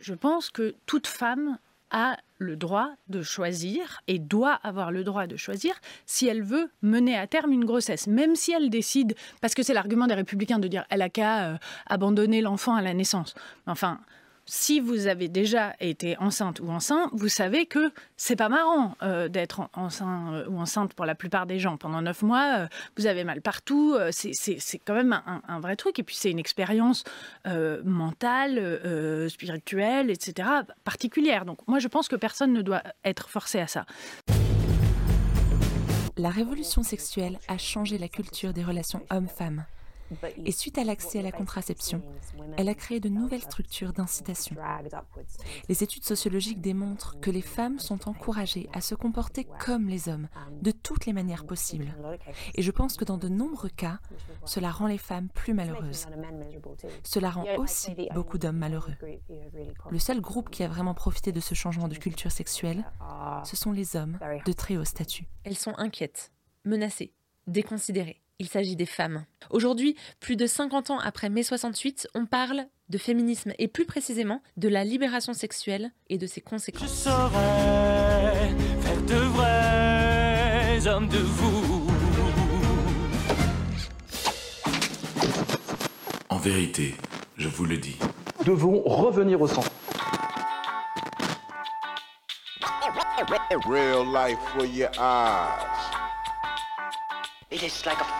je pense que toute femme a le droit de choisir et doit avoir le droit de choisir si elle veut mener à terme une grossesse, même si elle décide, parce que c'est l'argument des républicains de dire elle a qu'à euh, abandonner l'enfant à la naissance. Enfin, si vous avez déjà été enceinte ou enceinte, vous savez que c'est pas marrant euh, d'être enceinte euh, ou enceinte pour la plupart des gens. Pendant neuf mois, euh, vous avez mal partout. c'est quand même un, vrai truc. Et puis c'est une expérience mentale, spirituelle, etc., particulière. Donc moi, je pense que personne ne doit être forcé à ça. La révolution sexuelle a changé la culture des relations hommes-femmes. Et suite à l'accès à la contraception, elle a créé de nouvelles structures d'incitation. Les études sociologiques démontrent que les femmes sont encouragées à se comporter comme les hommes, de toutes les manières possibles. Et je pense que dans de nombreux cas, cela rend les femmes plus malheureuses. Cela rend aussi beaucoup d'hommes malheureux. Le seul groupe qui a vraiment profité de ce changement de culture sexuelle, ce sont les hommes de très haut statut. Elles sont inquiètes, menacées, déconsidérées il s'agit des femmes. Aujourd'hui, plus de 50 ans après mai 68, on parle de féminisme et plus précisément de la libération sexuelle et de ses conséquences. Je saurais faire de vrais hommes de vous. En vérité, je vous le dis. Devons revenir au centre. Real life for your eyes. It is like a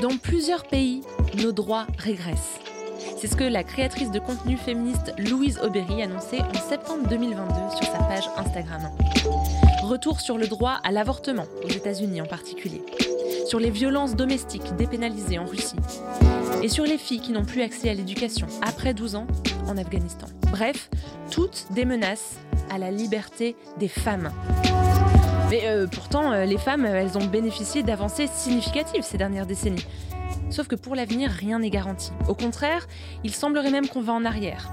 Dans plusieurs pays, nos droits régressent. C'est ce que la créatrice de contenu féministe Louise Aubéry annonçait en septembre 2022 sur sa page Instagram. Retour sur le droit à l'avortement, aux États-Unis en particulier. Sur les violences domestiques dépénalisées en Russie. Et sur les filles qui n'ont plus accès à l'éducation après 12 ans en Afghanistan. Bref, toutes des menaces à la liberté des femmes. Mais euh, pourtant, euh, les femmes, euh, elles ont bénéficié d'avancées significatives ces dernières décennies. Sauf que pour l'avenir, rien n'est garanti. Au contraire, il semblerait même qu'on va en arrière.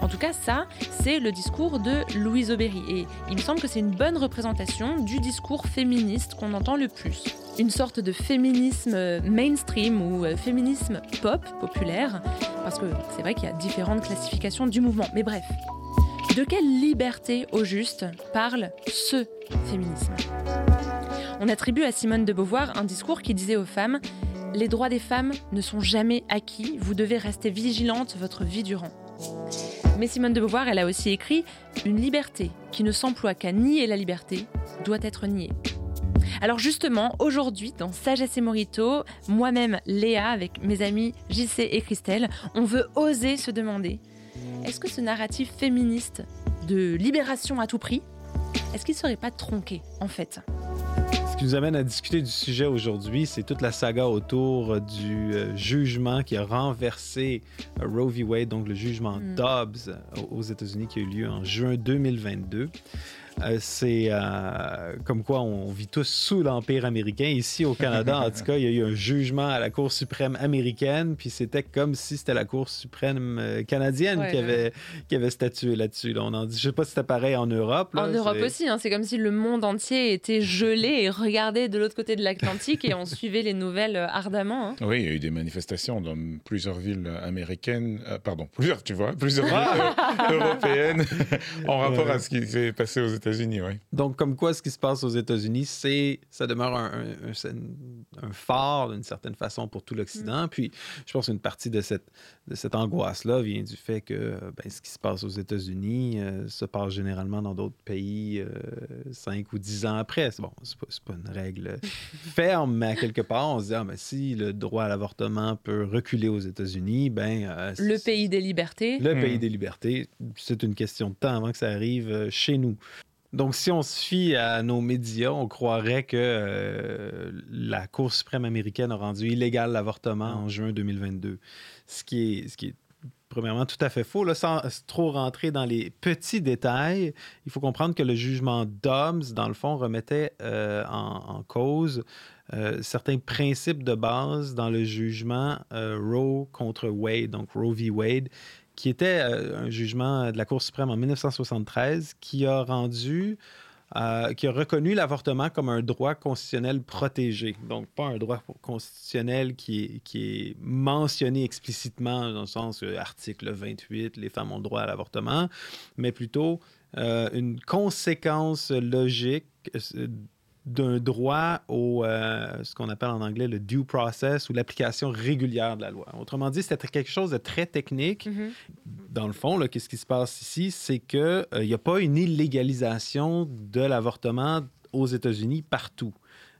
En tout cas, ça, c'est le discours de Louise Aubéry. Et il me semble que c'est une bonne représentation du discours féministe qu'on entend le plus. Une sorte de féminisme mainstream ou féminisme pop, populaire. Parce que c'est vrai qu'il y a différentes classifications du mouvement. Mais bref, de quelle liberté au juste parle ce féminisme? On attribue à Simone de Beauvoir un discours qui disait aux femmes Les droits des femmes ne sont jamais acquis, vous devez rester vigilante votre vie durant. Mais Simone de Beauvoir, elle a aussi écrit Une liberté qui ne s'emploie qu'à nier la liberté doit être niée. Alors justement, aujourd'hui, dans Sagesse et Morito, moi-même, Léa, avec mes amis JC et Christelle, on veut oser se demander est-ce que ce narratif féministe de libération à tout prix, est-ce qu'il ne serait pas tronqué en fait? Ce qui nous amène à discuter du sujet aujourd'hui, c'est toute la saga autour du euh, jugement qui a renversé euh, Roe v. Wade, donc le jugement mm. Dobbs euh, aux États-Unis qui a eu lieu en juin 2022. Euh, c'est euh, comme quoi on vit tous sous l'Empire américain. Ici au Canada, en tout cas, il y a eu un jugement à la Cour suprême américaine, puis c'était comme si c'était la Cour suprême euh, canadienne qui, avait, qui avait statué là-dessus. Là. On en dit, je sais pas si c'était pareil en Europe. en Europe aussi, hein. c'est comme si le monde entier était gelé et regardait de l'autre côté de l'Atlantique et on suivait les nouvelles ardemment. Hein. Oui, il y a eu des manifestations dans plusieurs villes américaines, pardon, plusieurs, tu vois, plusieurs villes européennes en rapport à ce qui s'est passé aux Donc, comme quoi, ce qui se passe aux États-Unis, c'est, ça demeure un, un, phare d'une certaine façon pour tout l'Occident. Mm. Puis, je pense qu'une partie de cette, de cette angoisse-là vient du fait que ben, ce qui se passe aux États-Unis euh, se passe généralement dans d'autres pays euh, cinq ou dix ans après. C'est bon, c'est pas, pas, une règle ferme, mais à quelque part, on se dit, ah, ben, si le droit à l'avortement peut reculer aux États-Unis, ben. Euh, le pays des libertés. Le pays mm. des libertés, c'est une question de temps avant que ça arrive chez nous. Donc, si on se fie à nos médias, on croirait que euh, la Cour suprême américaine a rendu illégal l'avortement en juin 2022, ce qui est, premièrement tout à fait faux. Là, sans trop rentrer dans les petits détails, il faut comprendre que le jugement Dobbs, dans le fond, remettait euh, en, cause euh, certains principes de base dans le jugement Roe contre Wade, donc Roe v. Wade, qui était un jugement de la Cour suprême en 1973 qui a rendu euh, qui a reconnu l'avortement comme un droit constitutionnel protégé. Donc, pas un droit constitutionnel qui est, qui est mentionné explicitement dans le sens euh, article 28, les femmes ont le droit à l'avortement, mais plutôt euh, une conséquence logique d'un droit au euh, ce qu'on appelle en anglais le due process ou l'application régulière de la loi. Autrement dit, c'était quelque chose de très technique. Mm-hmm. Dans le fond, qu'est-ce qui se passe ici, c'est qu'il euh, n'y a pas une illégalisation de l'avortement aux États-Unis partout.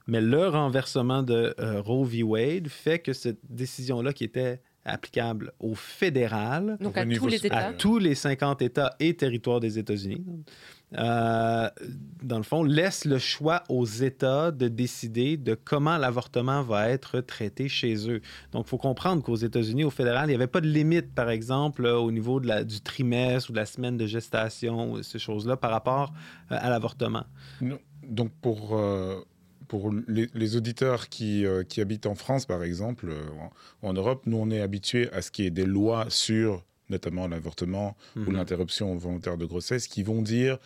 Mais le renversement de euh, Roe v. Wade fait que cette décision-là, qui était applicable au fédéral, donc à tous les États, à tous les 50 États et territoires des États-Unis, euh, dans le fond, laisse le choix aux États de décider de comment l'avortement va être traité chez eux. Donc, il faut comprendre qu'aux États-Unis, au fédéral, il n'y avait pas de limite, par exemple, au niveau de la, du trimestre ou de la semaine de gestation, ces choses-là, par rapport euh, à l'avortement. Donc, pour, euh, pour les, auditeurs qui, qui, habitent en France, par exemple, en, en Europe, nous, on est habitués à ce qu'il y ait des lois sur notamment l'avortement ou mhm. l'interruption volontaire de grossesse, qui vont dire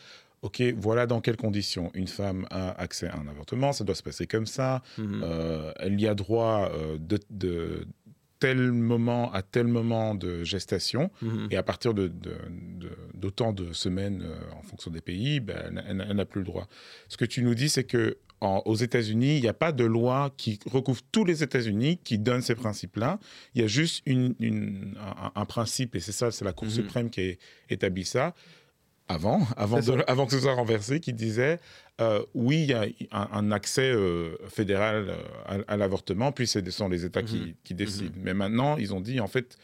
OK, voilà dans quelles conditions une femme a accès à un avortement, ça doit se passer comme ça, mhm. euh, elle y a droit euh, de, tel moment à tel moment de gestation, mhm. et à partir d'autant de, de, semaines euh, en fonction des pays, ben, elle, n'a plus le droit. Ce que tu nous dis, c'est que aux États-Unis, il n'y a pas de loi qui recouvre tous les États-Unis qui donne ces principes-là. Il y a juste une, un, principe, et c'est ça, c'est la Cour mhm. suprême qui a établi ça avant, avant, avant que ce soit renversé, qui disait euh, oui, il y a un, accès euh, fédéral euh, à, l'avortement, puis ce sont les États qui, mhm. qui, décident. Mhm. Mais maintenant, ils ont dit en fait,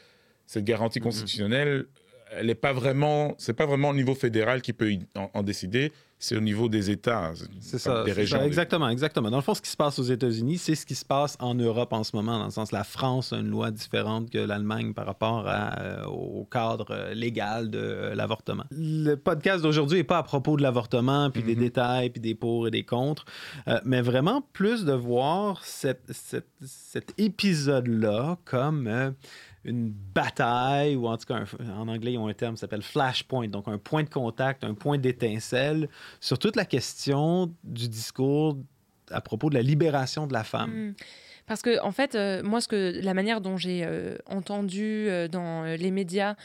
cette garantie constitutionnelle, elle n'est pas vraiment, c'est pas vraiment au niveau fédéral qui peut en décider, c'est au niveau des États, c'est ça, des régions. exactement, exactement. Dans le fond, ce qui se passe aux États-Unis, c'est ce qui se passe en Europe en ce moment, dans le sens la France a une loi différente que l'Allemagne par rapport euh, au cadre euh, légal de l'avortement. Le podcast d'aujourd'hui n'est pas à propos de l'avortement, puis des mm-hmm. détails, puis des pour et des contre, euh, mais vraiment plus de voir cet épisode-là comme une bataille, ou en tout cas, en anglais, ils ont un terme qui s'appelle flashpoint, donc un point de contact, un point d'étincelle sur toute la question du discours à propos de la libération de la femme. Hmm. Parce que, en fait, euh, moi, ce que, la manière dont j'ai euh, entendu euh, dans les médias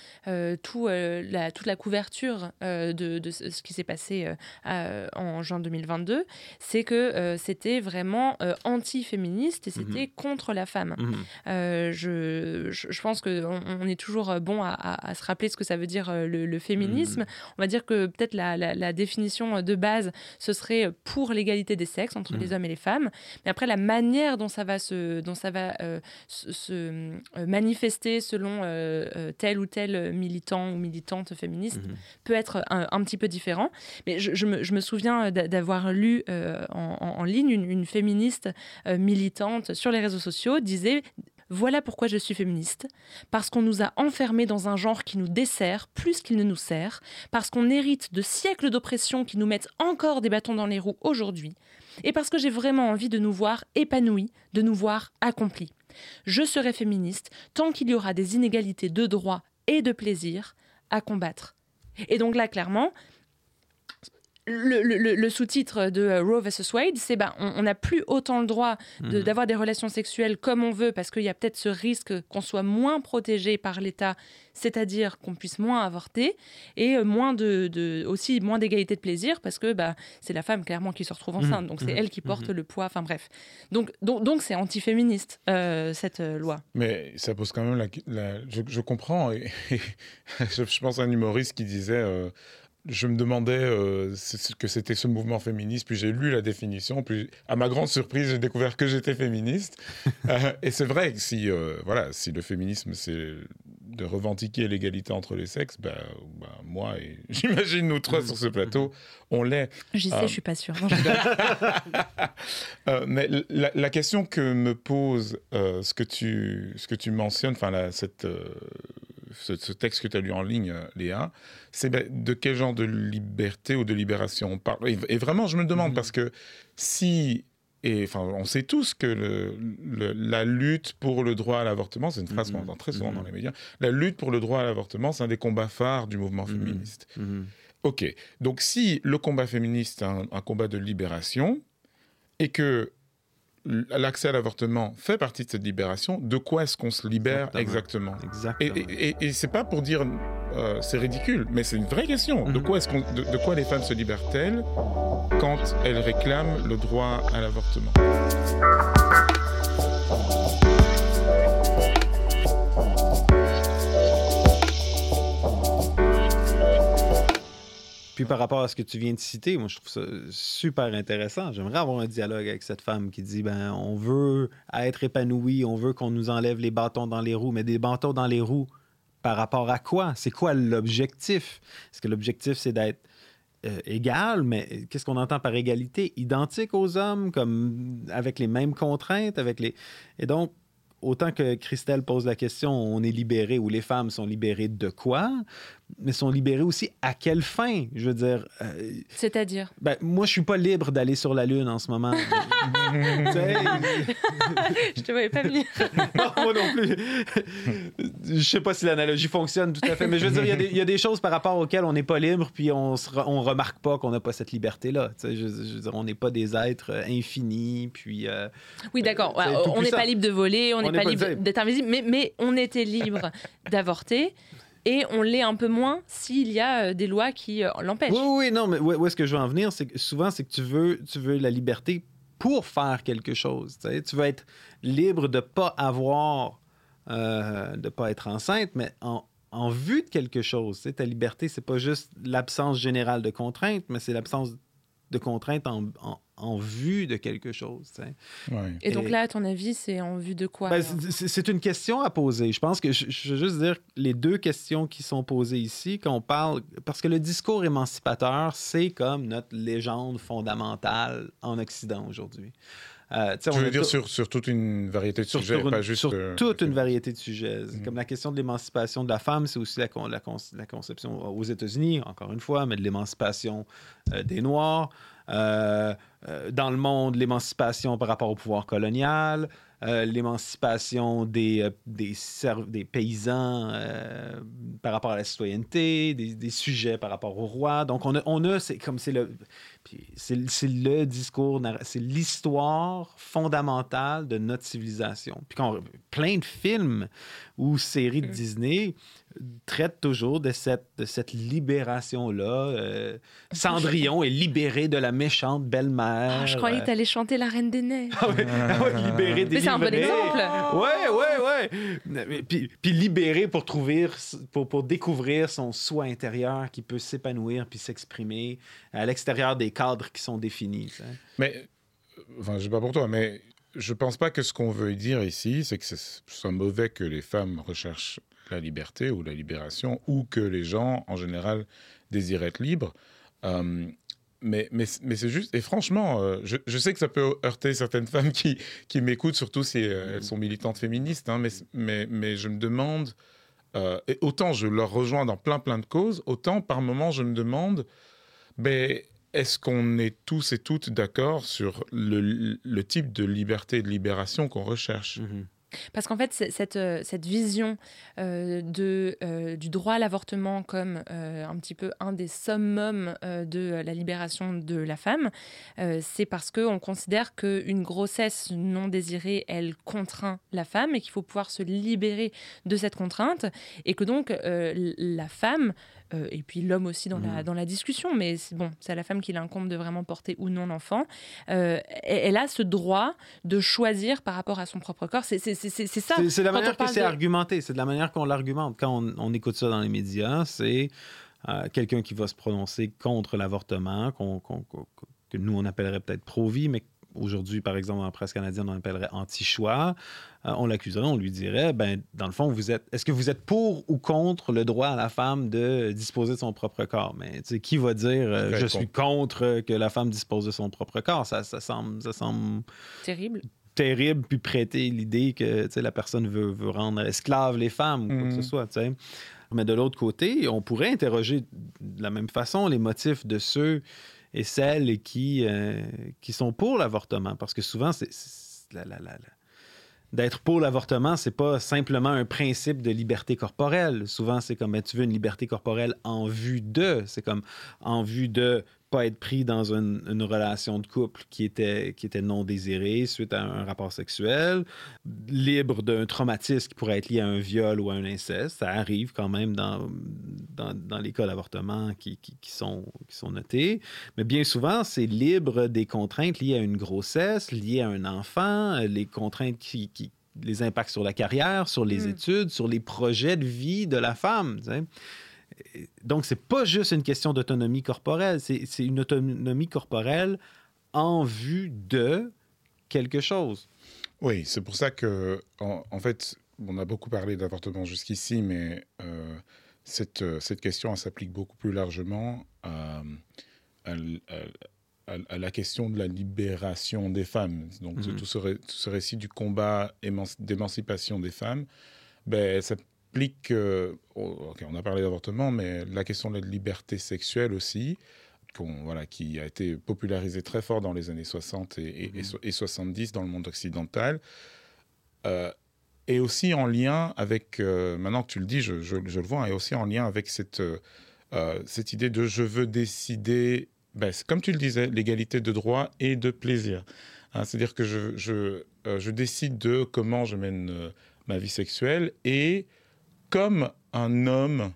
tout, la, toute la couverture de, de, ce qui s'est passé en juin 2022, c'est que c'était vraiment anti-féministe et mhm. c'était contre la femme. Mhm. Je, je, pense qu'on on est toujours bon à, à, se rappeler ce que ça veut dire le, féminisme. Mhm. On va dire que peut-être la, la, définition de base, ce serait pour l'égalité des sexes entre les hommes et les femmes. Mais après, la manière dont ça va se dont ça va euh, se, euh, manifester selon euh, tel ou tel militant ou militante féministe mhm. peut être un, petit peu différent. Mais je, me, souviens d'avoir lu en, ligne une, féministe militante sur les réseaux sociaux disait voilà pourquoi je suis féministe. Parce qu'on nous a enfermés dans un genre qui nous dessert plus qu'il ne nous sert. Parce qu'on hérite de siècles d'oppression qui nous mettent encore des bâtons dans les roues aujourd'hui et parce que j'ai vraiment envie de nous voir épanouis, de nous voir accomplis. Je serai féministe tant qu'il y aura des inégalités de droits et de plaisir à combattre. Et donc là, clairement, le, sous-titre de euh, Roe vs Wade, c'est ben, on n'a plus autant le droit mhm. d'avoir des relations sexuelles comme on veut parce qu'il y a peut-être ce risque qu'on soit moins protégé par l'État, c'est-à-dire qu'on puisse moins avorter et euh, moins de, aussi moins d'égalité de plaisir parce que bah, c'est la femme clairement qui se retrouve enceinte, mhm. donc c'est mhm. elle qui porte le poids. Enfin bref, donc donc donc c'est antiféministe euh, cette loi. Mais ça pose quand même la, je, comprends et, je, pense à un humoriste qui disait je me demandais euh, ce que c'était ce mouvement féministe, puis j'ai lu la définition, puis à ma grande surprise, j'ai découvert que j'étais féministe. Euh, et c'est vrai que si, euh, voilà, si le féminisme, c'est de revendiquer l'égalité entre les sexes, ben, ben moi et j'imagine nous trois sur ce plateau, on l'est. J'y sais, je suis pas sûre. mais la, la, question que me pose ce, que tu, ce que tu mentionnes, enfin cette ce, texte que tu as lu en ligne, euh, Léa, c'est ben, de quel genre de liberté ou de libération on parle? Et, vraiment, je me demande, mhm. parce que si et enfin, on sait tous que le, la lutte pour le droit à l'avortement, c'est une phrase qu'on mhm. entend très souvent dans mhm. les médias, la lutte pour le droit à l'avortement, c'est un des combats phares du mouvement féministe. Ok, donc si le combat féministe est un combat de libération, et que l'accès à l'avortement fait partie de cette libération, de quoi est-ce qu'on se libère exactement, Et, et, c'est pas pour dire euh, c'est ridicule, mais c'est une vraie question. De mhm. quoi est-ce qu'on, de, quoi les femmes se libèrent-elles quand elles réclament le droit à l'avortement? Puis par rapport à ce que tu viens de citer, moi je trouve ça super intéressant. J'aimerais avoir un dialogue avec cette femme qui dit ben on veut être épanoui, on veut qu'on nous enlève les bâtons dans les roues, mais des bâtons dans les roues par rapport à quoi? C'est quoi l'objectif? Est-ce que l'objectif c'est d'être euh, égal, mais qu'est-ce qu'on entend par égalité? Identique aux hommes, comme avec les mêmes contraintes, avec les et donc autant que Christelle pose la question, on est libéré ou les femmes sont libérées de quoi, mais sont libérées aussi à quelle fin, je veux dire. Euh, C'est-à-dire? Ben, moi, je suis pas libre d'aller sur la Lune en ce moment. je te voyais pas venir. non, moi non plus. je sais pas si l'analogie fonctionne tout à fait, mais je veux dire, il y, a des choses par rapport auxquelles on n'est pas libre, puis on ne on remarque pas qu'on n'a pas cette liberté-là. Je, je, veux dire, on n'est pas des êtres infinis, puis... Euh, oui, d'accord. on n'est pas libre de voler, on n'est pas, libre d'être invisible, mais, mais on était libre d'avorter et on l'est un peu moins s'il y a euh, des lois qui euh, l'empêchent. Oui, oui, non, mais où est-ce que je veux en venir? C'est souvent, c'est que tu veux, tu veux la liberté pour faire quelque chose. Tu veux être libre de pas avoir, euh, de pas être enceinte, mais en, vue de quelque chose. ta liberté, c'est pas juste l'absence générale de contraintes, mais c'est l'absence de contraintes en vue de quelque chose. Et donc là, à ton avis, c'est en vue de quoi? Ben, c'est une question à poser. Je pense que je, veux juste dire les deux questions qui sont posées ici, quand on parle, parce que le discours émancipateur, c'est comme notre légende fondamentale en Occident aujourd'hui. Euh, tu veux dire sur, sur, toute une variété de sujets, pas juste... Sur euh, toute une variété de sujets. Mm. Comme la question de l'émancipation de la femme, c'est aussi la, la, la, conception aux États-Unis, encore une fois, mais de l'émancipation euh, des Noirs. Euh, euh, dans le monde, l'émancipation par rapport au pouvoir colonial, euh, l'émancipation des, des, des, paysans par rapport à la citoyenneté, des, des, sujets par rapport au roi. Donc, on a, on a c'est comme c'est le, c'est le discours, c'est l'histoire fondamentale de notre civilisation. Puis quand plein de films ou séries de mm. Disney traite toujours de cette, de cette libération-là. Euh, Cendrillon est libéré de la méchante belle-mère. Ah, je croyais que tu allais chanter La Reine des Neiges. Ah oui, ah libéré, Mais c'est un bon exemple. Ouais, ouais, ouais. Puis, puis libéré pour, trouver, pour, pour découvrir son soi intérieur qui peut s'épanouir puis s'exprimer à l'extérieur des cadres qui sont définis. Mais, enfin, je sais pas pour toi, mais je pense pas que ce qu'on veut dire ici, c'est que c'est mauvais que les femmes recherchent la liberté ou la libération, ou que les gens, en général, désirent être libres. Euh, mais, mais, mais c'est juste, et franchement, euh, je, sais que ça peut heurter certaines femmes qui, qui m'écoutent, surtout si euh, elles sont militantes féministes, hein, mais, mais, mais, je me demande, et autant je leur rejoins dans plein plein de causes, autant par moment je me demande, ben, est-ce qu'on est tous et toutes d'accord sur le, le, type de liberté et de libération qu'on recherche? Mm-hmm. Parce qu'en fait, cette, euh, cette vision euh, de, euh, du droit à l'avortement comme un petit peu un des summums de la libération de la femme, c'est parce qu'on considère qu'une grossesse non désirée, elle contraint la femme et qu'il faut pouvoir se libérer de cette contrainte et que donc la femme euh, et puis l'homme aussi dans, la, mm. dans la discussion, mais bon, c'est à la femme qu'il incombe de vraiment porter ou non l'enfant. Euh, elle a ce droit de choisir par rapport à son propre corps. C'est ça. C'est la manière que c'est argumenté, c'est de la manière qu'on l'argumente. Quand on, écoute ça dans les médias, c'est euh, quelqu'un qui va se prononcer contre l'avortement, que nous on appellerait peut-être pro-vie, mais aujourd'hui, par exemple, en presse canadienne, on appellerait anti-choix, euh, on l'accuserait, on lui dirait, ben, dans le fond, vous êtes, est-ce que vous êtes pour ou contre le droit à la femme de disposer de son propre corps? Mais qui va dire, euh, je suis contre que la femme dispose de son propre corps? Ça, ça semble, ça semble... Terrible terrible puis prêter l'idée que la personne veut, veut, rendre esclaves les femmes ou quoi que ce mhm. soit. Mais de l'autre côté, on pourrait interroger de la même façon les motifs de ceux et celles qui, euh, qui sont pour l'avortement. Parce que souvent, c'est, d'être pour l'avortement, c'est pas simplement un principe de liberté corporelle. Souvent, c'est comme ben, tu veux une liberté corporelle en vue de. C'est comme en vue de pas être pris dans une, relation de couple qui était, qui était non désirée suite à un rapport sexuel, libre d'un traumatisme qui pourrait être lié à un viol ou à un inceste. Ça arrive quand même dans, dans, les cas d'avortement qui, qui, sont, qui sont notés. Mais bien souvent, c'est libre des contraintes liées à une grossesse, liées à un enfant, les contraintes qui, qui les impacts sur la carrière, sur les mm. études, sur les projets de vie de la femme. Donc, c'est pas juste une question d'autonomie corporelle, c'est une autonomie corporelle en vue de quelque chose. Oui, c'est pour ça que, en, fait, on a beaucoup parlé d'avortement jusqu'ici, mais euh, cette, cette, question s'applique beaucoup plus largement à, à, la question de la libération des femmes. Donc, mm-hmm. tout, ce, tout, ce, récit du combat d'émancipation des femmes, ben, ça implique, on a parlé d'avortement, mais la question de la liberté sexuelle aussi, voilà, qui a été popularisée très fort dans les années 60 et, et, 70 mmh. dans le monde occidental, euh, est aussi en lien avec, euh, maintenant que tu le dis, je, le vois, est aussi en lien avec cette, euh, cette idée de je veux décider, ben, comme tu le disais, l'égalité de droit et de plaisir. Hein, c'est-à-dire que je, je, je, décide de comment je mène ma vie sexuelle et comme un homme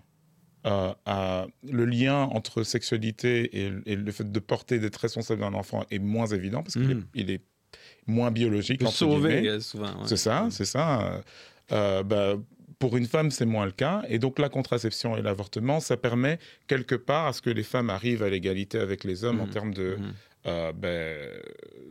euh, a le lien entre sexualité et, le fait de porter, d'être responsable d'un enfant est moins évident parce qu'il est, hmm. moins biologique. Sauvé, euh, souvent. C'est ça, c'est ça. Euh, bah, pour une femme, c'est moins le cas. Et donc, la contraception et l'avortement, ça permet quelque part à ce que les femmes arrivent à l'égalité avec les hommes en hmm. termes de, hmm. Euh,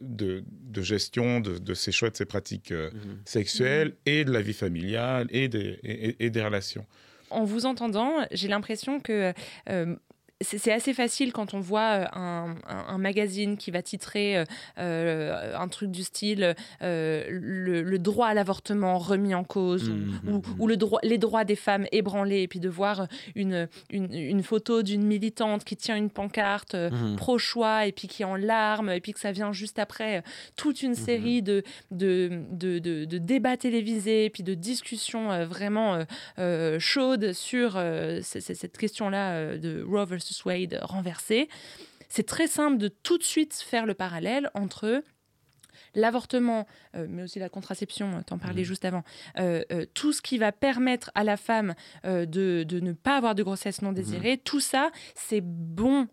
de, gestion de, ces choix, de ces pratiques euh, mhm. sexuelles et de la vie familiale et des, et des relations. En vous entendant, j'ai l'impression que euh, c'est assez facile quand on voit euh, un, magazine qui va titrer euh, euh, un truc du style le, droit à l'avortement remis en cause mmh, ou, mmh, mmh. le droit, les droits des femmes ébranlés et puis de voir une, une, photo d'une militante qui tient une pancarte pro-choix et puis qui est en larmes et puis que ça vient juste après toute une série de, de, de, de, débats télévisés et puis de discussions vraiment chaudes sur cette question-là de Roe versus Wade renversé. C'est très simple de tout de suite faire le parallèle entre l'avortement, euh, mais aussi la contraception, t'en parlais mmh. juste avant, euh, euh, tout ce qui va permettre à la femme de, ne pas avoir de grossesse non désirée, mmh. tout ça, c'est bon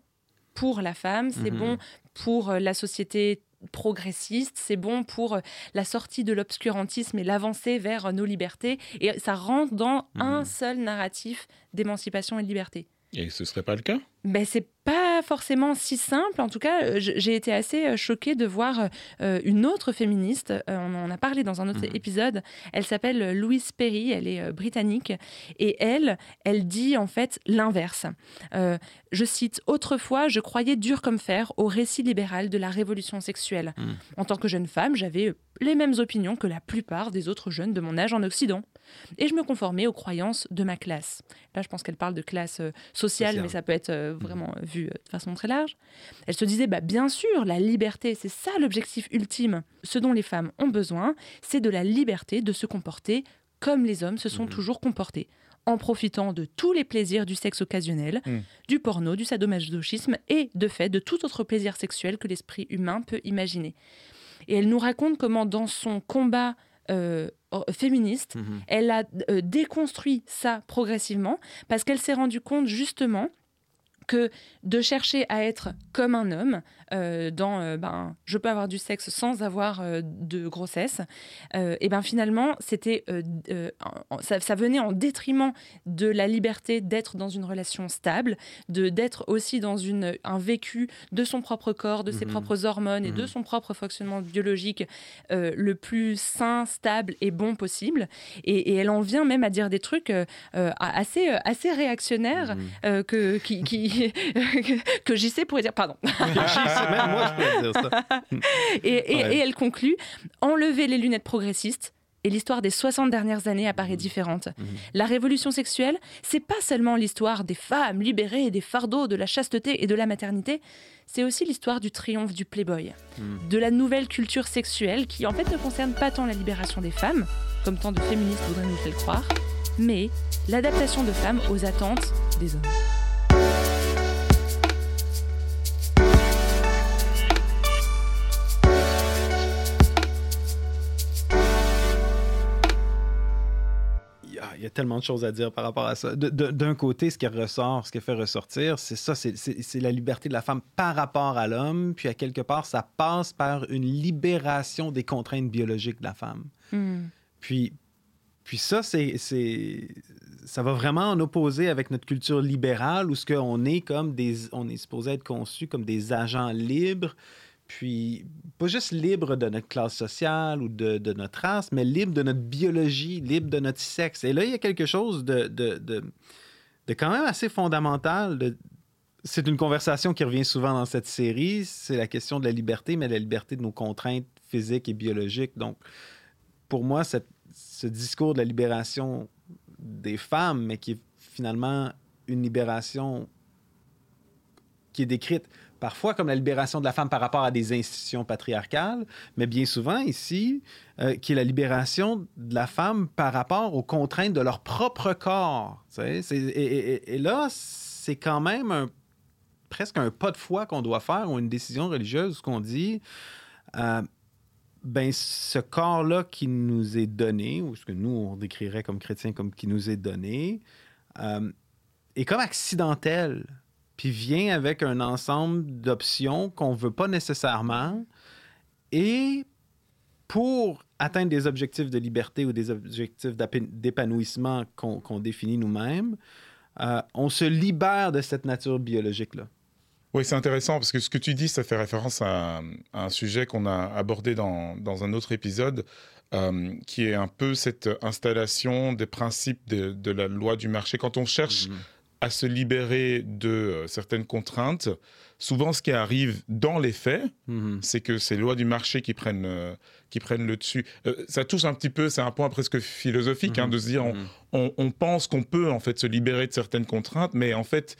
pour la femme, c'est mmh. bon pour la société progressiste, c'est bon pour la sortie de l'obscurantisme et l'avancée vers nos libertés, et ça rentre dans un seul narratif d'émancipation et de liberté. Et ce serait pas le cas? Ben, c'est pas forcément si simple. En tout cas, euh, j'ai été assez euh, choquée de voir euh, une autre féministe. on en a parlé dans un autre mhm. épisode. Elle s'appelle Louise Perry. Elle est britannique. Et elle, elle dit en fait l'inverse. je cite Autrefois, je croyais dur comme fer au récit libéral de la révolution sexuelle. Mhm. En tant que jeune femme, j'avais les mêmes opinions que la plupart des autres jeunes de mon âge en Occident. Et je me conformais aux croyances de ma classe. Là, je pense qu'elle parle de classe sociale, mais ça peut être vraiment euh, vu euh, de façon très large. Elle se disait, bah, bien sûr, la liberté, c'est ça l'objectif ultime. Ce dont les femmes ont besoin, c'est de la liberté de se comporter comme les hommes se sont mhm. toujours comportés, en profitant de tous les plaisirs du sexe occasionnel, mhm. du porno, du sadomasochisme et, de fait, de tout autre plaisir sexuel que l'esprit humain peut imaginer. Et elle nous raconte comment, dans son combat euh, féministe, mhm. elle a déconstruit ça progressivement parce qu'elle s'est rendue compte justement que de chercher à être comme un homme, euh, dans euh, ben, je peux avoir du sexe sans avoir euh, de grossesse, et ben finalement, c'était ça, venait en détriment de la liberté d'être dans une relation stable, de d'être aussi dans une, un vécu de son propre corps, de ses mhm. propres hormones et de mhm. son propre fonctionnement biologique le plus sain, stable et bon possible. Et, elle en vient même à dire des trucs assez, assez réactionnaires mhm. que, qui, qui qui, que JC pourrait dire, pardon. même moi, je pourrais dire ça. Et, et, et elle conclut enlever les lunettes progressistes, et l'histoire des 60 dernières années apparaît Mhm. différente. La révolution sexuelle, c'est pas seulement l'histoire des femmes libérées des fardeaux de la chasteté et de la maternité, c'est aussi l'histoire du triomphe du playboy, Mhm. de la nouvelle culture sexuelle qui en fait ne concerne pas tant la libération des femmes, comme tant de féministes voudraient nous faire croire, mais l'adaptation de femmes aux attentes des hommes. Il y, a, tellement de choses à dire par rapport à ça. D'un côté, ce qui ressort, ce qui fait ressortir, c'est ça, c'est- la liberté de la femme par rapport à l'homme, puis à quelque part, ça passe par une libération des contraintes biologiques de la femme. Puis, puis ça, c'est, ça va vraiment en opposer avec notre culture libérale où ce qu'on est comme des, on est supposé être conçu comme des agents libres, puis pas juste libres de notre classe sociale ou de, notre race, mais libres de notre biologie, libres de notre sexe. Et là, il y a quelque chose de, quand même assez fondamental. c'est une conversation qui revient souvent dans cette série. C'est la question de la liberté, mais la liberté de nos contraintes physiques et biologiques. Donc, pour moi, ce discours de la libération des femmes, mais qui est finalement une libération qui est décrite parfois comme la libération de la femme par rapport à des institutions patriarcales, mais bien souvent ici, euh, qui est la libération de la femme par rapport aux contraintes de leur propre corps. Et, là, c'est quand même presque un pas de foi qu'on doit faire ou une décision religieuse qu'on dit, euh, ben ce corps-là qui nous est donné, ou ce que nous on décrirait comme chrétiens comme qui nous est donné, euh, est comme accidentel, puis vient avec un ensemble d'options qu'on veut pas nécessairement, et pour atteindre des objectifs de liberté ou des objectifs d'épanouissement qu'on définit nous-mêmes, euh, on se libère de cette nature biologique-là. Oui, c'est intéressant parce que ce que tu dis, ça fait référence à, à un sujet qu'on a abordé dans, dans un autre épisode, euh, qui est un peu cette installation des principes de, de la loi du marché. Quand on cherche à se libérer de euh, certaines contraintes, souvent ce qui arrive dans les faits, Mhm. c'est que c'est les lois du marché qui prennent, euh, qui prennent le dessus. Euh, ça touche un petit peu, c'est un point presque philosophique, hein, Mhm. de se dire, on, Mhm. on, on pense qu'on peut en fait se libérer de certaines contraintes, mais en fait,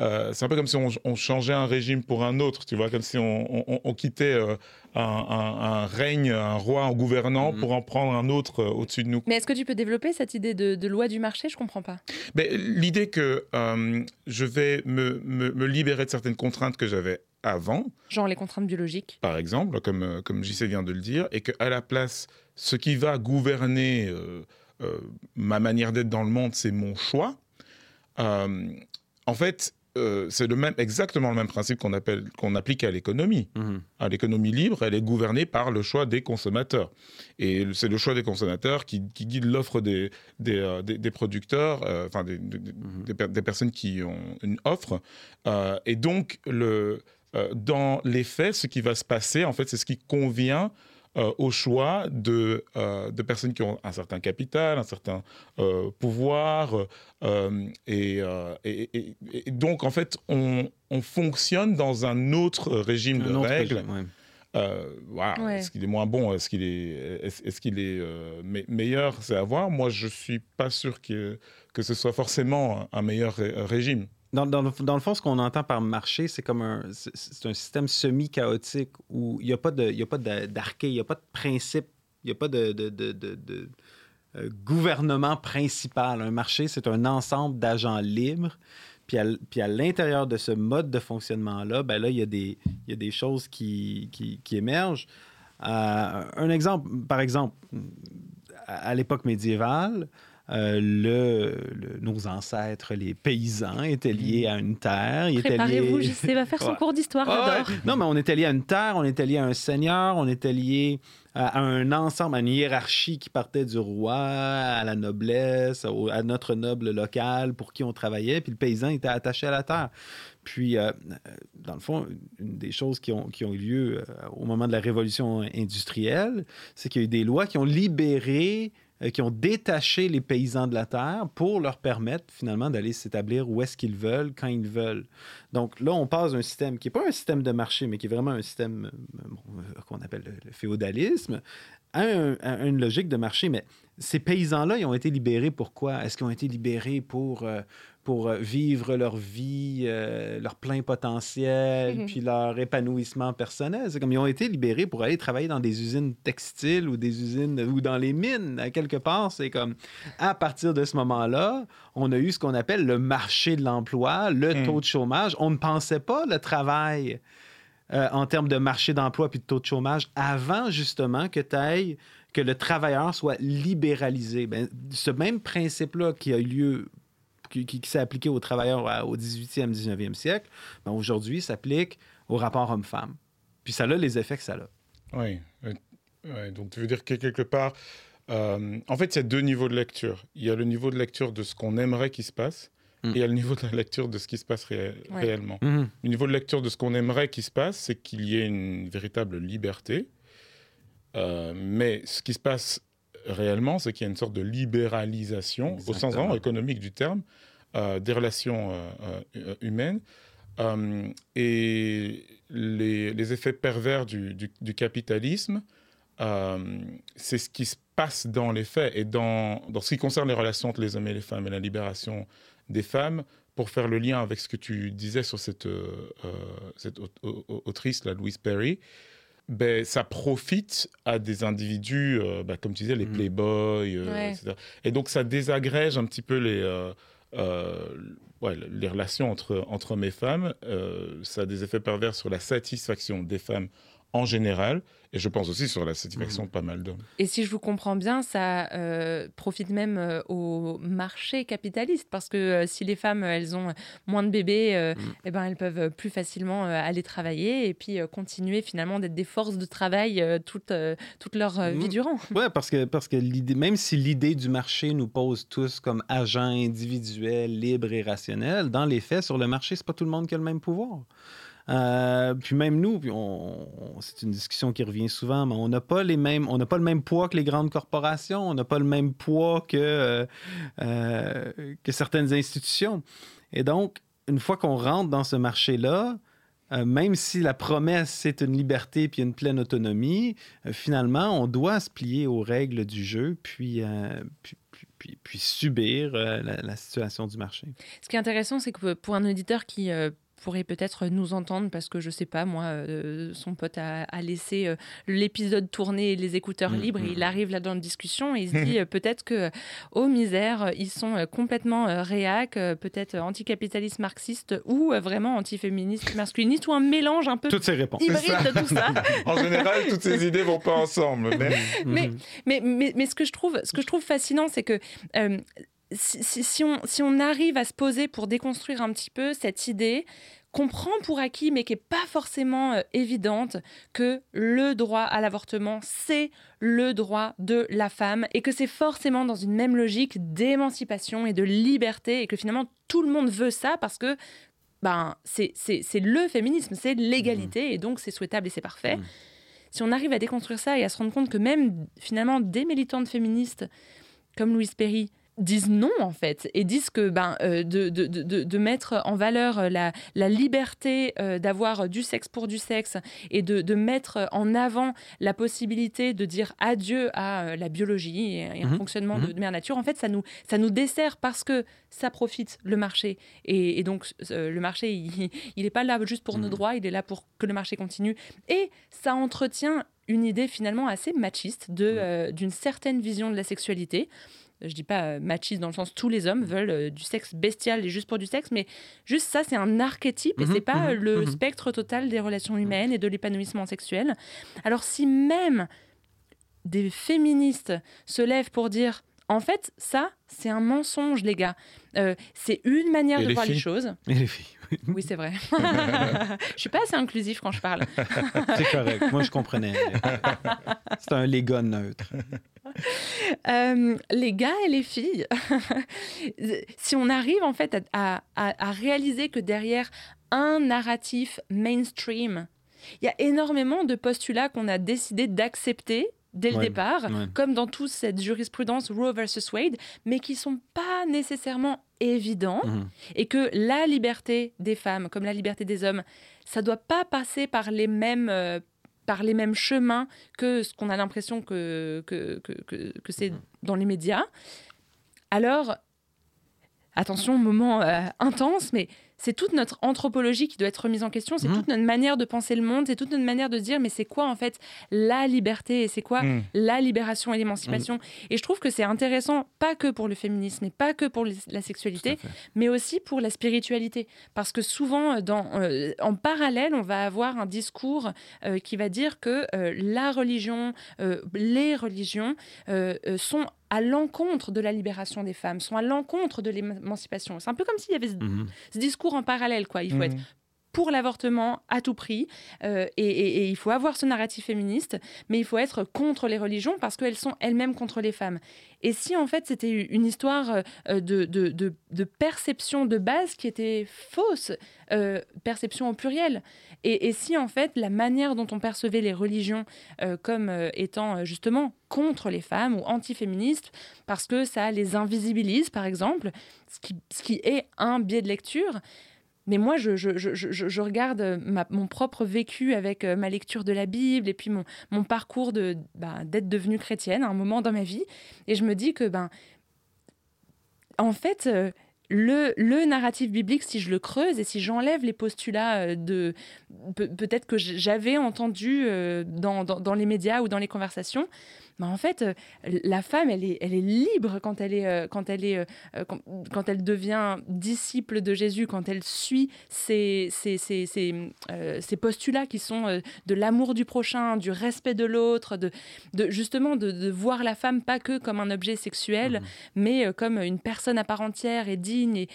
euh, c'est un peu comme si on, on changeait un régime pour un autre, tu vois, comme si on, on- on quittait euh, un, un- un règne, un roi en gouvernant Mhm. pour en prendre un autre euh, au-dessus de nous. Mais est-ce que tu peux développer cette idée de, de loi du marché? Je comprends pas. Mais l'idée que euh, je vais me, me- me libérer de certaines contraintes que j'avais avant, Genre les contraintes biologiques. par exemple, comme, comme JC vient de le dire, et qu'à la place, ce qui va gouverner euh, euh, ma manière d'être dans le monde, c'est mon choix. Euh, en fait, euh, c'est le même, exactement le même principe qu'on appelle, qu'on applique à l'économie. Mhm. À l'économie libre, elle est gouvernée par le choix des consommateurs. Et c'est le choix des consommateurs qui, qui guide l'offre des, des, euh, des- des producteurs, euh, enfin des, des- des per- des personnes qui ont une offre. Et donc, le, dans les faits, ce qui va se passer, en fait, c'est ce qui convient euh, au choix de, euh, de personnes qui ont un certain capital, un certain euh, pouvoir. euh, et, euh, et- et- et donc, en fait, on, on fonctionne dans un autre régime de autre règles. régime, ouais. Euh, voilà. Ouais. Est-ce qu'il est moins bon Est-ce qu'il est, est-ce, est-ce qu'il est euh, me- meilleur C'est à voir. Moi, je suis pas sûr que, que ce soit forcément un meilleur ré- régime. Dans, le, fond, ce qu'on entend par marché, c'est comme un, c'est- un système semi-chaotique où il n'y a pas d'arché, il n'y a pas de principe, il n'y a pas de, de- de- de- euh, gouvernement principal. Un marché, c'est un ensemble d'agents libres. Puis à, à l'intérieur de ce mode de fonctionnement-là, ben là, il y a des, y a des choses qui, qui, émergent. Euh, un exemple, par exemple, à l'époque médiévale, euh, le, le- nos ancêtres, les paysans, étaient liés à une terre. Préparez-vous, liés- JC va faire son Ouais. cours d'histoire, Ah ouais. Non, mais on était lié à une terre, on était lié à un seigneur, on était lié à, un ensemble, à une hiérarchie qui partait du roi, à la noblesse, à notre noble local pour qui on travaillait, puis le paysan était attaché à la terre. Puis, euh, dans le fond, une des choses qui ont, qui ont eu lieu euh, au moment de la révolution industrielle, c'est qu'il y a eu des lois qui ont libéré qui ont détaché les paysans de la terre pour leur permettre finalement d'aller s'établir où est-ce qu'ils veulent, quand ils veulent. Donc là, on passe d'un système qui n'est pas un système de marché, mais qui est vraiment un système euh, qu'on appelle le, féodalisme, à, à, une logique de marché. Mais ces paysans-là, ils ont été libérés pourquoi? Est-ce qu'ils ont été libérés pour, euh, pour euh, vivre leur vie, euh, leur plein potentiel, puis leur épanouissement personnel? C'est comme ils ont été libérés pour aller travailler dans des usines textiles ou des usines ou dans les mines. À quelque part, c'est comme à partir de ce moment-là, on a eu ce qu'on appelle le marché de l'emploi, le hmm. taux de chômage. On ne pensait pas le travail. en termes de marché d'emploi puis de taux de chômage avant justement que tu ailles que le travailleur soit libéralisé. Ben, ce même principe-là qui a eu lieu, qui, s'est appliqué aux travailleurs au 18e, 19e siècle, ben, aujourd'hui s'applique au rapport homme-femme. Puis ça a les effets que ça a. Oui. donc tu veux dire que quelque part, euh, en fait, il y a deux niveaux de lecture. Il y a le niveau de lecture de ce qu'on aimerait qu'il se passe. Mm. Et il y a le niveau de la lecture de ce qui se passe réellement. Mm-hmm. Le niveau de lecture de ce qu'on aimerait qu'il se passe, c'est qu'il y ait une véritable liberté, euh, mais ce qui se passe réellement, c'est qu'il y a une sorte de libéralisation, au sens vraiment économique du terme, euh, des relations euh, humaines. et les, effets pervers du, capitalisme, c'est ce qui se passe dans les faits. Et dans, dans ce qui concerne les relations entre les hommes et les femmes et la libération des femmes, pour faire le lien avec ce que tu disais sur cette, cette autrice, la Louise Perry, ben, ça profite à des individus, euh, ben, comme tu disais, les mm. playboys, euh, etc. Et donc, ça désagrège un petit peu les, euh, les relations entre, entre hommes et femmes. ça a des effets pervers sur la satisfaction des femmes en général et je pense aussi sur la satisfaction de pas mal d'hommes. Et si je vous comprends bien, ça euh, profite même euh, au marché capitaliste, parce que euh, si les femmes, elles ont moins de bébés, mm. eh ben, elles peuvent plus facilement aller travailler et puis continuer finalement d'être des forces de travail toute, toute leur vie durant. Oui, parce que, parce que même si l'idée du marché nous pose tous comme agents individuels, libres et rationnels, dans les faits, sur le marché, c'est pas tout le monde qui a le même pouvoir. Euh, puis même nous, puis on, c'est une discussion qui revient souvent, mais on n'a pas les mêmes, on n'a pas le même poids que les grandes corporations, on n'a pas le même poids que, euh, euh, certaines institutions. Et donc, une fois qu'on rentre dans ce marché-là, même si la promesse c'est une liberté puis une pleine autonomie, finalement, on doit se plier aux règles du jeu, puis, puis, puis, subir la, situation du marché. Ce qui est intéressant, c'est que pour un auditeur qui pourrait peut-être nous entendre parce que je sais pas moi euh, son pote a, laissé euh, l'épisode tourner les écouteurs mm, libres et mm. il arrive là dans une discussion et il se dit euh, peut-être que oh misère ils sont complètement réac peut-être anticapitalistes marxistes ou vraiment antiféministes masculinistes ou un mélange un peu toutes ces réponses hybride de tout ça en général toutes ces idées vont pas ensemble mais, mais, mais, mais, ce que je trouve ce que je trouve fascinant c'est que si, on, si on arrive à se poser pour déconstruire un petit peu cette idée qu'on prend pour acquis mais qui n'est pas forcément euh, évidente, que le droit à l'avortement, c'est le droit de la femme et que c'est forcément dans une même logique d'émancipation et de liberté et que finalement tout le monde veut ça parce que ben, c'est le féminisme, c'est l'égalité mmh. et donc c'est souhaitable et c'est parfait. Mmh. Si on arrive à déconstruire ça et à se rendre compte que même finalement des militantes féministes comme Louise Perry disent non en fait et disent que ben euh, de, de, de, de, mettre en valeur euh, la, la liberté euh, d'avoir du sexe pour du sexe et de, mettre en avant la possibilité de dire adieu à la biologie et, un mhm. fonctionnement mhm. de, mère nature en fait ça nous ça nous dessert parce que ça profite le marché et, donc le marché il n'est pas là juste pour nos mhm. droits il est là pour que le marché continue et ça entretient une idée finalement assez machiste de d'une certaine vision de la sexualité je dis pas euh, machiste dans le sens tous les hommes veulent euh, du sexe bestial et juste pour du sexe, mais juste ça, c'est un archétype et mhm, c'est pas mhm, le mhm. spectre total des relations humaines et de l'épanouissement sexuel. Alors si même des féministes se lèvent pour dire en fait, ça, c'est un mensonge, les gars. Euh, c'est une manière de voir les choses. Et les filles. Oui, c'est vrai. je suis pas assez inclusif quand je parle. c'est correct. Moi, je comprenais. C'est un léga neutre. Euh, les gars et les filles, si on arrive en fait à, à, réaliser que derrière un narratif mainstream, il y a énormément de postulats qu'on a décidé d'accepter dès le départ, comme dans toute cette jurisprudence Roe versus Wade, mais qui sont pas nécessairement évidents, mhm. et que la liberté des femmes, comme la liberté des hommes, ça doit pas passer par les mêmes euh, par les mêmes chemins que ce qu'on a l'impression que, que, que, que, c'est mhm. dans les médias. Alors, attention, moment euh, intense, mais c'est toute notre anthropologie qui doit être remise en question, c'est mmh. toute notre manière de penser le monde, c'est toute notre manière de se dire mais c'est quoi en fait la liberté et c'est quoi mmh. la libération et l'émancipation. Mmh. Et je trouve que c'est intéressant, pas que pour le féminisme et pas que pour la sexualité, mais aussi pour la spiritualité. Parce que souvent, dans, euh, en parallèle, on va avoir un discours euh, qui va dire que euh, la religion, les religions sont à l'encontre de la libération des femmes, sont à l'encontre de l'émancipation. C'est un peu comme s'il y avait ce, mhm. discours en parallèle, quoi. Il faut mhm. être pour l'avortement à tout prix, euh, et, il faut avoir ce narratif féministe, mais il faut être contre les religions parce qu'elles sont elles-mêmes contre les femmes. Et si en fait c'était une histoire euh, de, de, perception de base qui était fausse, euh, perception au pluriel, et, si en fait la manière dont on percevait les religions comme étant justement contre les femmes ou antiféministes, parce que ça les invisibilise par exemple, ce qui est un biais de lecture, mais moi, je, regarde euh, mon propre vécu avec euh, ma lecture de la Bible et puis mon, parcours bah, d'être devenue chrétienne à un moment dans ma vie. Et je me dis que, ben, en fait, euh, le, narratif biblique, si je le creuse et si j'enlève les postulats peut-être que j'avais entendu dans, les médias ou dans les conversations, bah, en fait, euh, la femme, elle est, elle est libre quand elle, est, euh, quand, elle est, euh, quand, elle devient disciple de Jésus, quand elle suit ces, ces, ces, ces, postulats qui sont de l'amour du prochain, du respect de l'autre, de, de, justement de, voir la femme pas que comme un objet sexuel, mmh. mais comme une personne à part entière et digne. Et,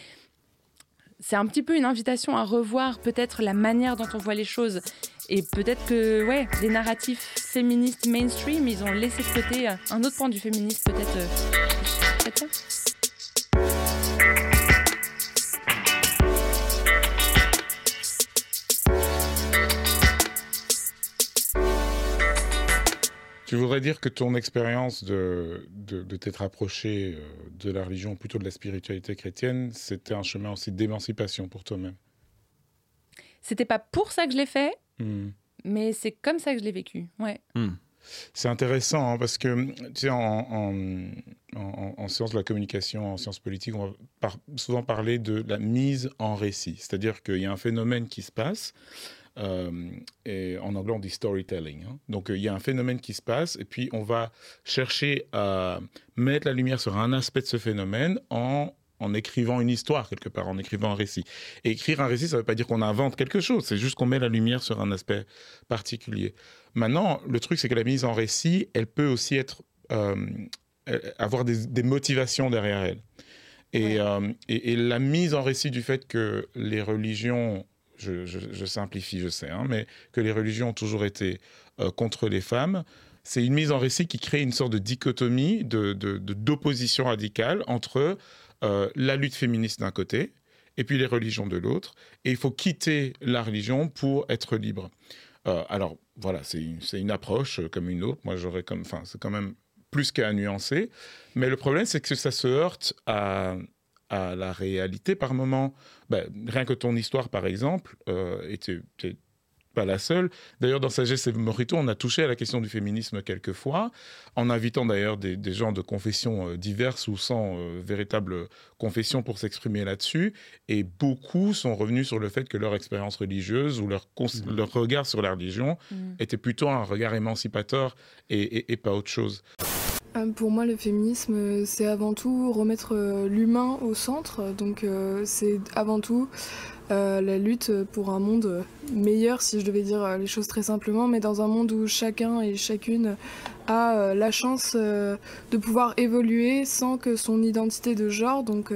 c'est un petit peu une invitation à revoir peut-être la manière dont on voit les choses. Et peut-être que, ouais, les narratifs féministes mainstream, ils ont laissé de côté un autre point du féminisme, peut-être. Euh, Tu voudrais dire que ton expérience de, de, t'être approché euh, de la religion, plutôt de la spiritualité chrétienne, c'était un chemin aussi d'émancipation pour toi-même? C'était pas pour ça que je l'ai fait, hmm. mais c'est comme ça que je l'ai vécu. Ouais. Hmm. C'est intéressant hein, parce que, tu sais, en, en, en, sciences de la communication, en sciences politiques, on va souvent parler de la mise en récit. C'est-à-dire qu'il y a un phénomène qui se passe euh, et en anglais, on dit storytelling. Hein. Donc, euh, il y a un phénomène qui se passe, et puis on va chercher à mettre la lumière sur un aspect de ce phénomène en en écrivant une histoire quelque part, en écrivant un récit. Et écrire un récit, ça ne veut pas dire qu'on invente quelque chose, c'est juste qu'on met la lumière sur un aspect particulier. Maintenant, le truc, c'est que la mise en récit, elle peut aussi être euh, avoir des, motivations derrière elle. Et, et, et, la mise en récit du fait que les religions je, simplifie, je sais, hein, mais que les religions ont toujours été euh, contre les femmes. C'est une mise en récit qui crée une sorte de dichotomie, d'opposition de, radicale entre euh, la lutte féministe d'un côté et puis les religions de l'autre. Et il faut quitter la religion pour être libre. Euh, alors voilà, c'est une, approche comme une autre. Moi, j'aurais comme, enfin, c'est quand même plus qu'à nuancer. Mais le problème, c'est que ça se heurte à, à la réalité par moment. Ben, rien que ton histoire, par exemple, euh, était, pas la seule. D'ailleurs, dans Sagesse et Morito, on a touché à la question du féminisme quelques fois, en invitant d'ailleurs des, gens de confessions euh, diverses ou sans euh, véritable confession pour s'exprimer là-dessus. Et beaucoup sont revenus sur le fait que leur expérience religieuse ou leur, mmh. leur regard sur la religion mmh. était plutôt un regard émancipateur et pas autre chose. Euh, pour moi, le féminisme, c'est avant tout remettre euh, l'humain au centre. Donc, euh, c'est avant tout la lutte pour un monde meilleur, si je devais dire les choses très simplement, mais dans un monde où chacun et chacune a la chance de pouvoir évoluer sans que son identité de genre, donc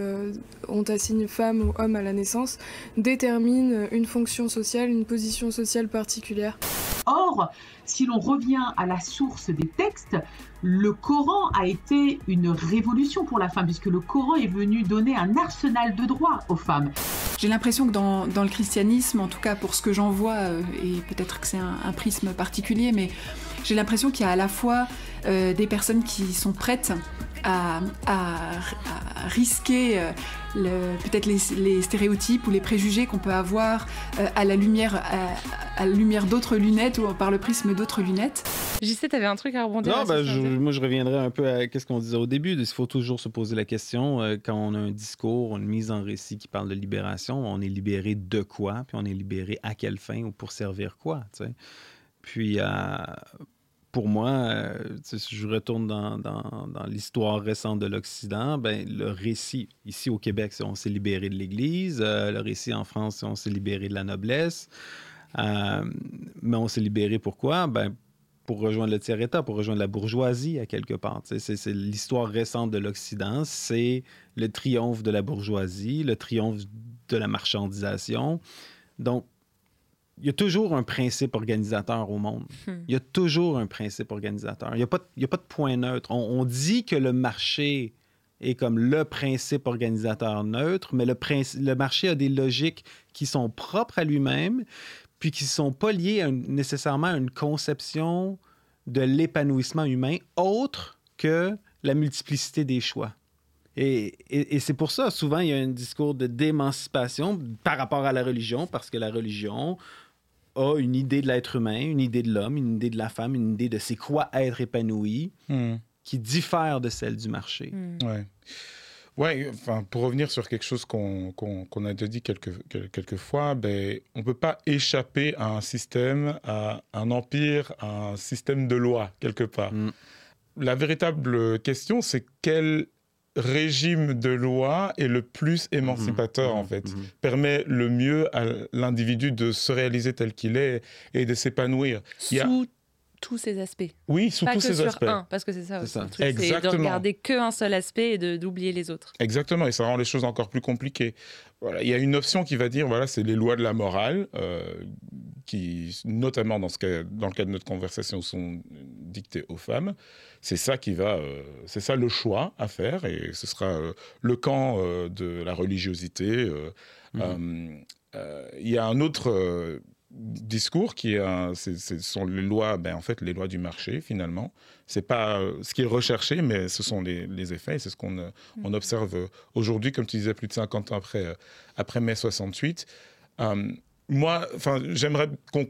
on t'assigne femme ou homme à la naissance, détermine une fonction sociale, une position sociale particulière. Or, si l'on revient à la source des textes, le Coran a été une révolution pour la femme, puisque le Coran est venu donner un arsenal de droits aux femmes. J'ai l'impression que dans, le christianisme, en tout cas pour ce que j'en vois, euh, et peut-être que c'est un, prisme particulier, mais j'ai l'impression qu'il y a à la fois euh, des personnes qui sont prêtes à, risquer euh, peut-être les, stéréotypes ou les préjugés qu'on peut avoir à la lumière, à, la lumière d'autres lunettes ou par le prisme d'autres lunettes. JC, tu avais un truc à rebondir Non, ben, moi je reviendrai un peu à ce qu'on disait au début. Il faut toujours se poser la question, quand on a un discours, une mise en récit qui parle de libération, on est libéré de quoi, puis on est libéré à quelle fin ou pour servir quoi. Puis, euh, pour moi, euh, si je retourne dans, l'histoire récente de l'Occident, ben, le récit ici au Québec, c'est on s'est libéré de l'Église. Euh, le récit en France, c'est on s'est libéré de la noblesse. mais on s'est libéré pourquoi? Ben, pour rejoindre le tiers-État, pour rejoindre la bourgeoisie à quelque part. C'est l'histoire récente de l'Occident, c'est le triomphe de la bourgeoisie, le triomphe de la marchandisation. Donc, il y a toujours un principe organisateur au monde. Hmm. Il y a toujours un principe organisateur. Il n'y a, pas de, a pas de point neutre. On, dit que le marché est comme le principe organisateur neutre, mais le, le marché a des logiques qui sont propres à lui-même, puis qui ne sont pas liées nécessairement à une conception de l'épanouissement humain autre que la multiplicité des choix. Et, c'est pour ça, souvent, il y a un discours de d'émancipation par rapport à la religion, parce que la religion a une idée de l'être humain, une idée de l'homme, une idée de la femme, une idée de c'est quoi être épanoui, hmm. qui diffère de celle du marché. Hmm. Ouais. Ouais, enfin, pour revenir sur quelque chose qu'on a déjà dit quelques, quelques fois, ben, on ne peut pas échapper à un système, à un empire, à un système de loi, quelque part. Hmm. La véritable question, c'est quel régime de loi est le plus émancipateur, mmh, en fait. Mmh. Permet le mieux à l'individu de se réaliser tel qu'il est et de s'épanouir. Sous tous ces aspects. Oui, sous tous ces aspects. Un, parce que c'est ça, aussi. C'est de regarder qu'un seul aspect et d'oublier les autres. Exactement, et ça rend les choses encore plus compliquées. Voilà, il y a une option qui va dire, voilà, c'est les lois de la morale, euh, qui, notamment dans, ce cas, dans le cas de notre conversation, sont dictées aux femmes. C'est ça qui va, euh, c'est ça le choix à faire, et ce sera euh, le camp de la religiosité. Mhm. Il y a un autre discours qui ce sont les lois, ben, en fait, les lois du marché finalement. C'est pas euh, ce qui est recherché, mais ce sont les, effets. C'est ce qu'on euh, on mm. observe aujourd'hui, comme tu disais, plus de 50 ans après, euh, après mai 68. moi, enfin, j'aimerais qu'on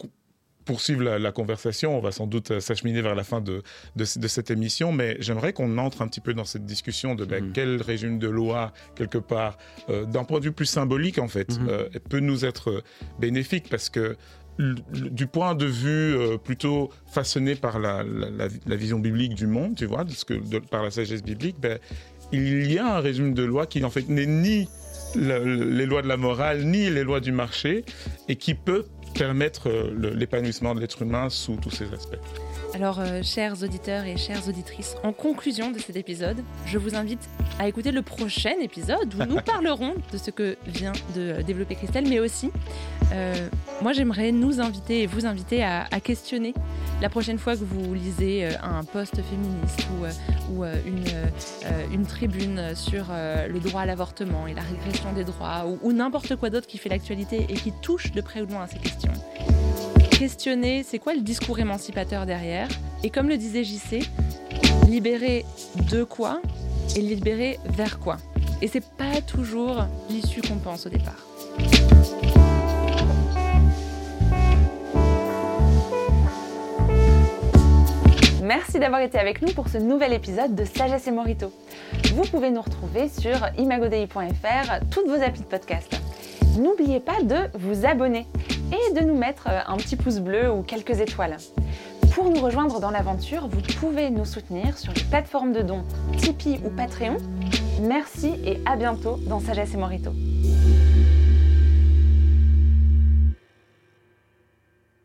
poursuive la, conversation. On va sans doute s'acheminer vers la fin de, de, cette émission, mais j'aimerais qu'on entre un petit peu dans cette discussion de ben, mm. quel régime de loi, quelque part, d'un point de vue plus symbolique, en fait, mm-hmm. peut nous être bénéfique parce que du point de vue euh, plutôt façonné par la, vision biblique du monde, tu vois, que, par la sagesse biblique, ben, il y a un régime de loi qui en fait n'est ni les lois de la morale ni les lois du marché et qui peut permettre euh, l'épanouissement de l'être humain sous tous ces aspects. Alors, euh, chers auditeurs et chères auditrices, en conclusion de cet épisode, je vous invite à écouter le prochain épisode où nous parlerons de ce que vient de développer Christelle, mais aussi, euh, moi j'aimerais nous inviter et vous inviter à, questionner la prochaine fois que vous lisez un poste féministe ou, une, une, tribune sur le droit à l'avortement et la régression des droits ou, ou n'importe quoi d'autre qui fait l'actualité et qui touche de près ou de loin à ces questions questionner c'est quoi le discours émancipateur derrière. Et comme le disait JC, libérer de quoi et libérer vers quoi. Et c'est pas toujours l'issue qu'on pense au départ. Merci d'avoir été avec nous pour ce nouvel épisode de Sagesse et Morito. Vous pouvez nous retrouver sur imagodei.fr, toutes vos applis de podcast. N'oubliez pas de vous abonner et de nous mettre euh, un petit pouce bleu ou quelques étoiles. Pour nous rejoindre dans l'aventure, vous pouvez nous soutenir sur les plateformes de dons Tipeee ou Patreon. Merci et à bientôt dans Sagesse et Morito.